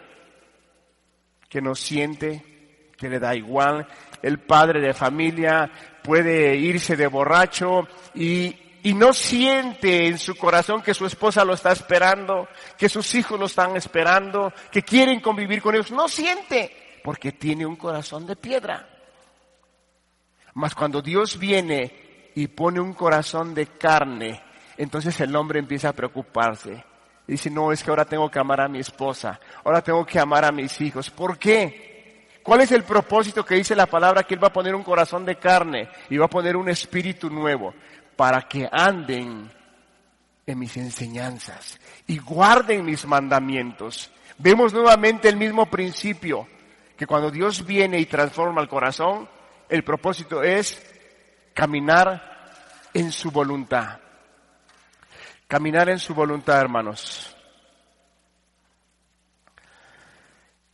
Que no siente, que le da igual. El padre de familia puede irse de borracho y, y no siente en su corazón que su esposa lo está esperando, que sus hijos lo están esperando, que quieren convivir con ellos. No siente porque tiene un corazón de piedra. Mas cuando Dios viene y pone un corazón de carne, entonces el hombre empieza a preocuparse. Dice, no, es que ahora tengo que amar a mi esposa, ahora tengo que amar a mis hijos. ¿Por qué? ¿Cuál es el propósito que dice la palabra? Que Él va a poner un corazón de carne y va a poner un espíritu nuevo para que anden en mis enseñanzas y guarden mis mandamientos. Vemos nuevamente el mismo principio, que cuando Dios viene y transforma el corazón, el propósito es caminar en su voluntad. Caminar en su voluntad, hermanos.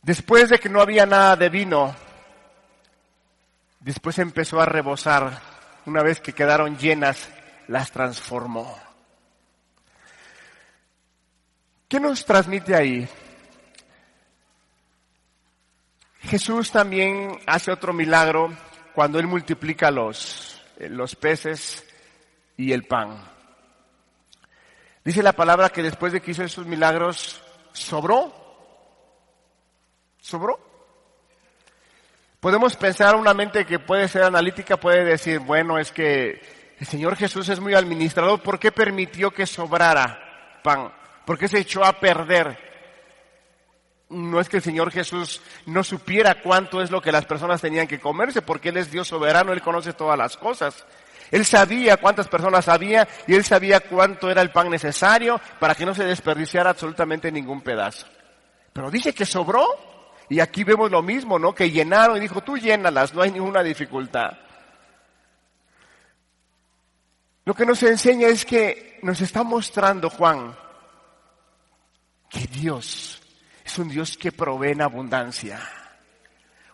Después de que no había nada de vino, después empezó a rebosar. Una vez que quedaron llenas, las transformó. ¿Qué nos transmite ahí? Jesús también hace otro milagro cuando Él multiplica los, los peces y el pan. Dice la palabra que después de que hizo esos milagros, sobró ¿Sobró? Podemos pensar una mente que puede ser analítica, puede decir, bueno, es que el Señor Jesús es muy administrador, ¿por qué permitió que sobrara pan? ¿Por qué se echó a perder? No es que el Señor Jesús no supiera cuánto es lo que las personas tenían que comerse, porque Él es Dios soberano, Él conoce todas las cosas. Él sabía cuántas personas había y Él sabía cuánto era el pan necesario para que no se desperdiciara absolutamente ningún pedazo. Pero dice que sobró. Y aquí vemos lo mismo, ¿no? Que llenaron y dijo, tú llénalas, no hay ninguna dificultad. Lo que nos enseña es que nos está mostrando Juan que Dios es un Dios que provee en abundancia.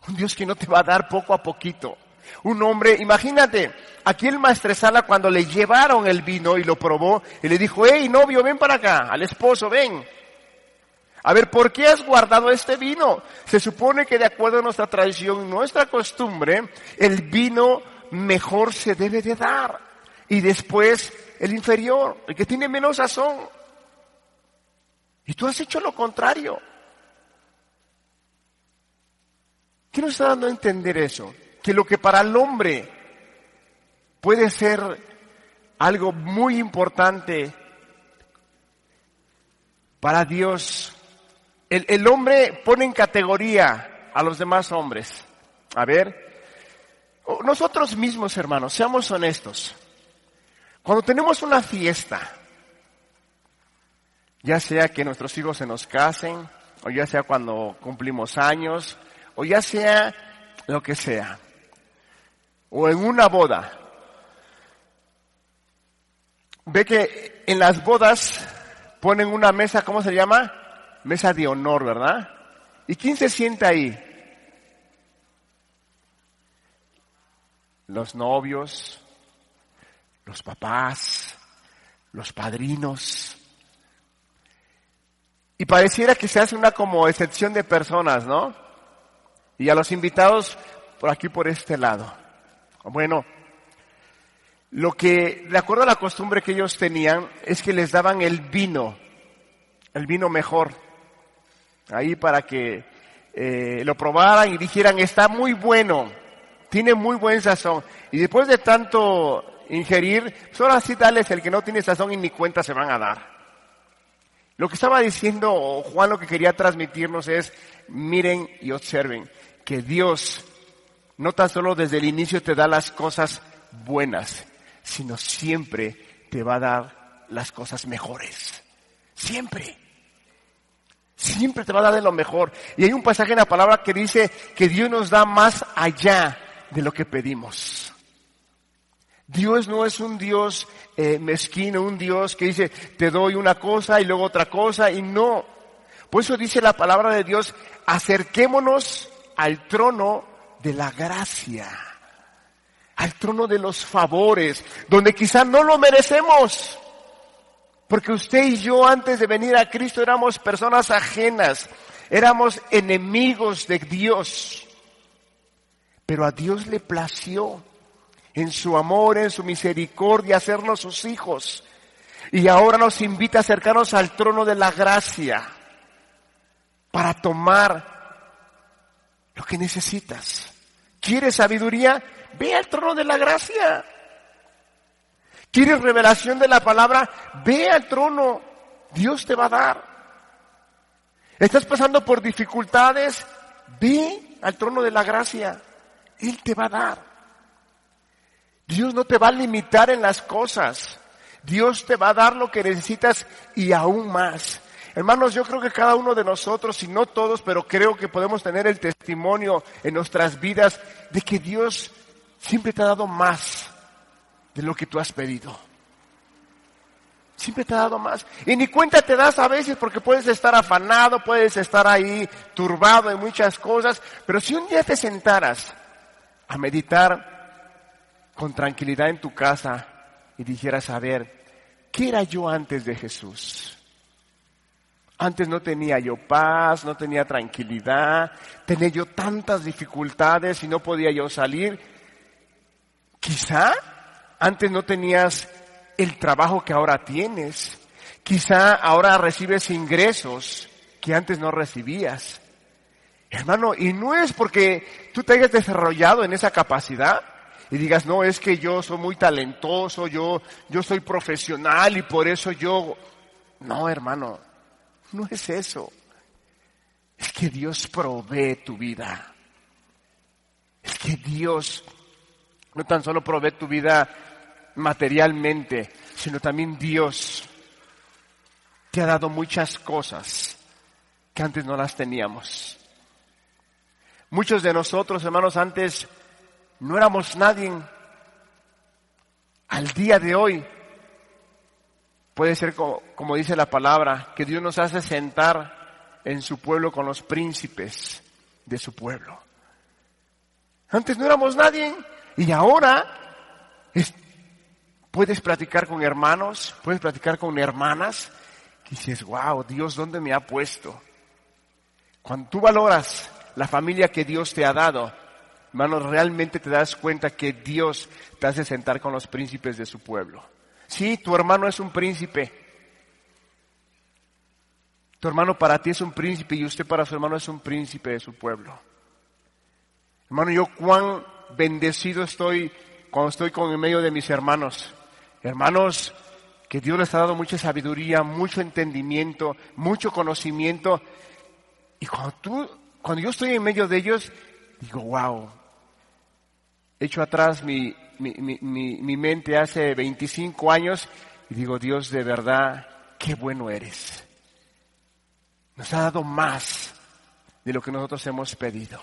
Un Dios que no te va a dar poco a poquito. Un hombre, imagínate, aquí el maestresala cuando le llevaron el vino y lo probó, y le dijo, hey novio, ven para acá, al esposo, ven. A ver, ¿por qué has guardado este vino? Se supone que de acuerdo a nuestra tradición, nuestra costumbre, el vino mejor se debe de dar. Y después el inferior, el que tiene menos sazón. Y tú has hecho lo contrario. ¿Qué nos está dando a entender eso? Que lo que para el hombre puede ser algo muy importante, para Dios el, hombre pone en categoría a los demás hombres. A ver, nosotros mismos, hermanos, seamos honestos. Cuando tenemos una fiesta, ya sea que nuestros hijos se nos casen, o ya sea cuando cumplimos años, o ya sea lo que sea, o en una boda. Ve que en las bodas ponen una mesa, ¿cómo se llama? Mesa de honor, ¿verdad? ¿Y quién se sienta ahí? Los novios, los papás, los padrinos. Y pareciera que se hace una como excepción de personas, ¿no? Y a los invitados por aquí, por este lado. Bueno, lo que, de acuerdo a la costumbre que ellos tenían, es que les daban el vino, el vino mejor, ahí para que eh, lo probaran y dijeran, está muy bueno, tiene muy buen sazón. Y después de tanto ingerir, solo así dales el que no tiene sazón y ni cuenta se van a dar. Lo que estaba diciendo Juan, lo que quería transmitirnos es, miren y observen que Dios no tan solo desde el inicio te da las cosas buenas, sino siempre te va a dar las cosas mejores. Siempre. Siempre te va a dar de lo mejor. Y hay un pasaje en la palabra que dice que Dios nos da más allá de lo que pedimos. Dios no es un Dios eh, mezquino, un Dios que dice, te doy una cosa y luego otra cosa, y no. Por eso dice la palabra de Dios, acerquémonos al trono de la gracia al trono de los favores, donde quizá no lo merecemos. Porque usted y yo antes de venir a Cristo éramos personas ajenas, éramos enemigos de Dios. Pero a Dios le plació en su amor, en su misericordia, hacernos sus hijos. Y ahora nos invita a acercarnos al trono de la gracia para tomar lo que necesitas. ¿Quieres sabiduría? Ve al trono de la gracia. ¿Quieres revelación de la palabra? Ve al trono. Dios te va a dar. ¿Estás pasando por dificultades? Ve al trono de la gracia. Él te va a dar. Dios no te va a limitar en las cosas. Dios te va a dar lo que necesitas y aún más. Hermanos, yo creo que cada uno de nosotros, y no todos, pero creo que podemos tener el testimonio en nuestras vidas de que Dios siempre te ha dado más de lo que tú has pedido. Siempre te ha dado más. Y ni cuenta te das a veces porque puedes estar afanado, puedes estar ahí turbado en muchas cosas, pero si un día te sentaras a meditar con tranquilidad en tu casa y dijeras, a ver, ¿qué era yo antes de Jesús? Antes no tenía yo paz, no tenía tranquilidad, tenía yo tantas dificultades y no podía yo salir. Quizá antes no tenías el trabajo que ahora tienes. Quizá ahora recibes ingresos que antes no recibías. Hermano, y no es porque tú te hayas desarrollado en esa capacidad y digas, no, es que yo soy muy talentoso, yo, yo soy profesional y por eso yo... No, hermano, no es eso. Es que Dios provee tu vida. Es que Dios no tan solo provee tu vida materialmente, sino también Dios te ha dado muchas cosas que antes no las teníamos. Muchos de nosotros, hermanos, antes no éramos nadie. Al día de hoy, puede ser como, dice la palabra, que Dios nos hace sentar en su pueblo con los príncipes de su pueblo. Antes no éramos nadie, y ahora puedes platicar con hermanos, puedes platicar con hermanas, y dices, wow, Dios, ¿dónde me ha puesto? Cuando tú valoras la familia que Dios te ha dado, hermanos, realmente te das cuenta que Dios te hace sentar con los príncipes de su pueblo. Sí, tu hermano es un príncipe. Tu hermano para ti es un príncipe y usted para su hermano es un príncipe de su pueblo. Hermano, yo cuán bendecido estoy cuando estoy con en medio de mis hermanos. Hermanos, que Dios les ha dado mucha sabiduría, mucho entendimiento, mucho conocimiento. Y cuando tú, cuando yo estoy en medio de ellos, digo, wow. Echo atrás mi, mi, mi, mi mente hace 25 años y digo, Dios, de verdad, qué bueno eres. Nos ha dado más de lo que nosotros hemos pedido.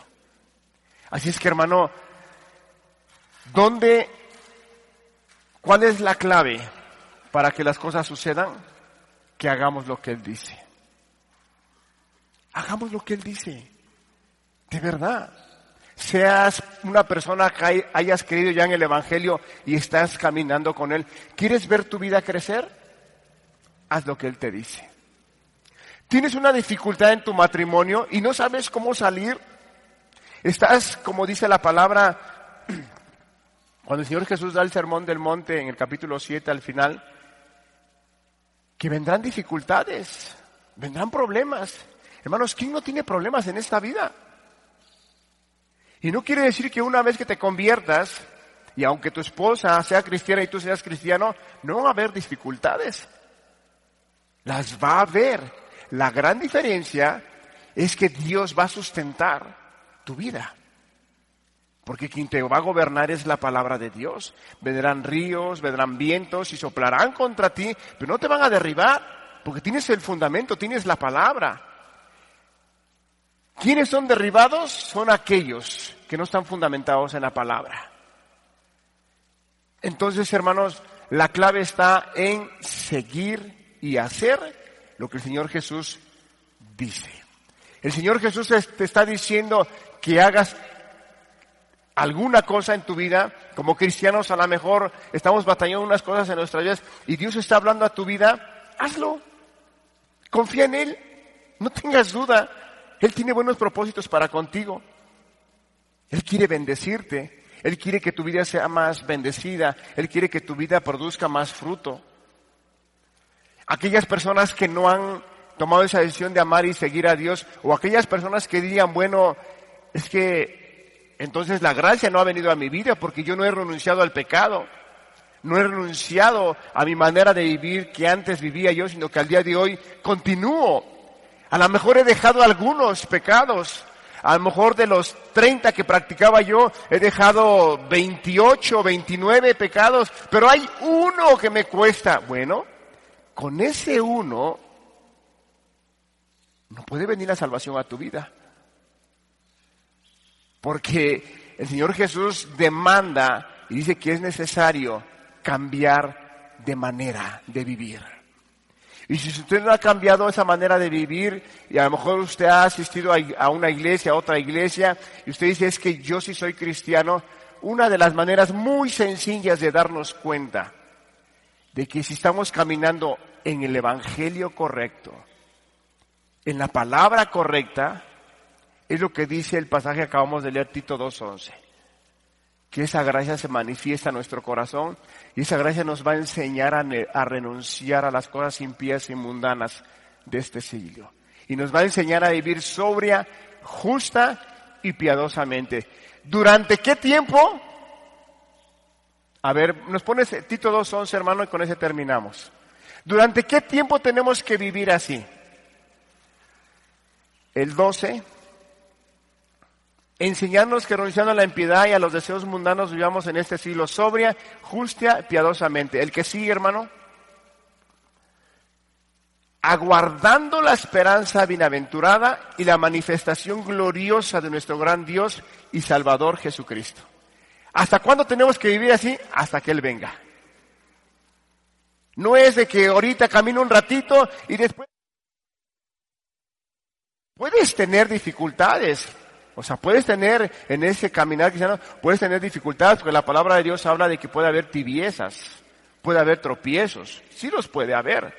Así es que hermano, ¿dónde, cuál es la clave para que las cosas sucedan? Que hagamos lo que Él dice. Hagamos lo que Él dice. De verdad. Seas una persona que hayas creído ya en el Evangelio y estás caminando con Él. ¿Quieres ver tu vida crecer? Haz lo que Él te dice. ¿Tienes una dificultad en tu matrimonio y no sabes cómo salir? Estás, como dice la palabra, cuando el Señor Jesús da el sermón del monte en el capítulo 7 al final, que vendrán dificultades, vendrán problemas. Hermanos, ¿quién no tiene problemas en esta vida? Y no quiere decir que una vez que te conviertas, y aunque tu esposa sea cristiana y tú seas cristiano, no va a haber dificultades. Las va a haber. La gran diferencia es que Dios va a sustentar tu vida. Porque quien te va a gobernar es la palabra de Dios. Vendrán ríos, vendrán vientos y soplarán contra ti, pero no te van a derribar, porque tienes el fundamento, tienes la palabra. ¿Quiénes son derribados? Son aquellos que no están fundamentados en la palabra. Entonces, hermanos, la clave está en seguir y hacer lo que el Señor Jesús dice. El Señor Jesús te está diciendo que hagas alguna cosa en tu vida, como cristianos a lo mejor estamos batallando unas cosas en nuestras vidas y Dios está hablando a tu vida, hazlo. Confía en Él, no tengas duda. Él tiene buenos propósitos para contigo. Él quiere bendecirte, Él quiere que tu vida sea más bendecida, Él quiere que tu vida produzca más fruto aquellas personas que no han tomado esa decisión de amar y seguir a Dios, o aquellas personas que dirían, bueno, es que entonces la gracia no ha venido a mi vida porque yo no he renunciado al pecado, no he renunciado a mi manera de vivir que antes vivía yo, sino que al día de hoy continúo. A lo mejor he dejado algunos pecados, a lo mejor de los 30 que practicaba yo, he dejado 28, 29 pecados, pero hay uno que me cuesta. Bueno, con ese uno no puede venir la salvación a tu vida. Porque el Señor Jesús demanda y dice que es necesario cambiar de manera de vivir. Y si usted no ha cambiado esa manera de vivir, y a lo mejor usted ha asistido a una iglesia, a otra iglesia, y usted dice es que yo sí soy cristiano, una de las maneras muy sencillas de darnos cuenta de que si estamos caminando en el Evangelio correcto, en la palabra correcta, es lo que dice el pasaje que acabamos de leer Tito 2.11. Que esa gracia se manifiesta en nuestro corazón y esa gracia nos va a enseñar a, a renunciar a las cosas impías y mundanas de este siglo. Y nos va a enseñar a vivir sobria, justa y piadosamente. ¿Durante qué tiempo? A ver, nos pones Tito 2.11, hermano, y con ese terminamos. ¿Durante qué tiempo tenemos que vivir así? El 12. Enseñarnos que renunciando a la impiedad y a los deseos mundanos vivamos en este siglo sobria, justa, piadosamente. El que sigue, hermano. Aguardando la esperanza bienaventurada y la manifestación gloriosa de nuestro gran Dios y Salvador Jesucristo. ¿Hasta cuándo tenemos que vivir así? Hasta que Él venga. No es de que ahorita camino un ratito y después... Puedes tener dificultades. O sea, puedes tener en ese caminar cristiano, puedes tener dificultades porque la palabra de Dios habla de que puede haber tibiezas, puede haber tropiezos. Sí los puede haber.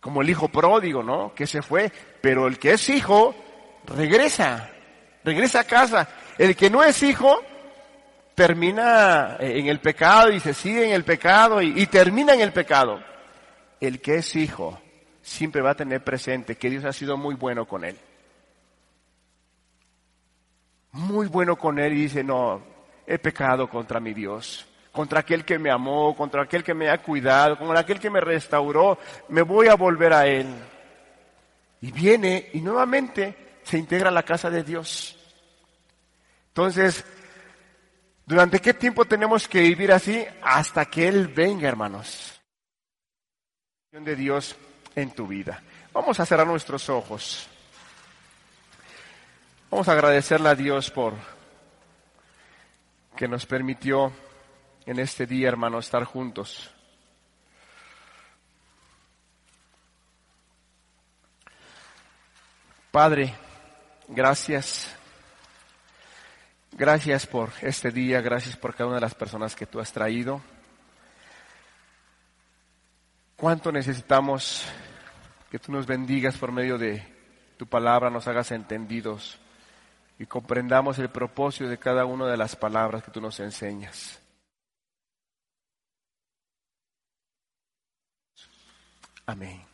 Como el hijo pródigo, ¿no? Que se fue. Pero el que es hijo, regresa. Regresa a casa. El que no es hijo, termina en el pecado y se sigue en el pecado y, termina en el pecado. El que es hijo siempre va a tener presente que Dios ha sido muy bueno con él. Muy bueno con él y dice, no, he pecado contra mi Dios, contra aquel que me amó, contra aquel que me ha cuidado, contra aquel que me restauró, me voy a volver a él. Y viene y nuevamente se integra a la casa de Dios. Entonces, ¿durante qué tiempo tenemos que vivir así? Hasta que Él venga, hermanos. De Dios en tu vida. Vamos a cerrar nuestros ojos. Vamos a agradecerle a Dios por que nos permitió en este día, hermano, estar juntos. Padre, gracias. Gracias por este día, gracias por cada una de las personas que tú has traído. Cuánto necesitamos que tú nos bendigas por medio de tu palabra, nos hagas entendidos y comprendamos el propósito de cada una de las palabras que tú nos enseñas. Amén.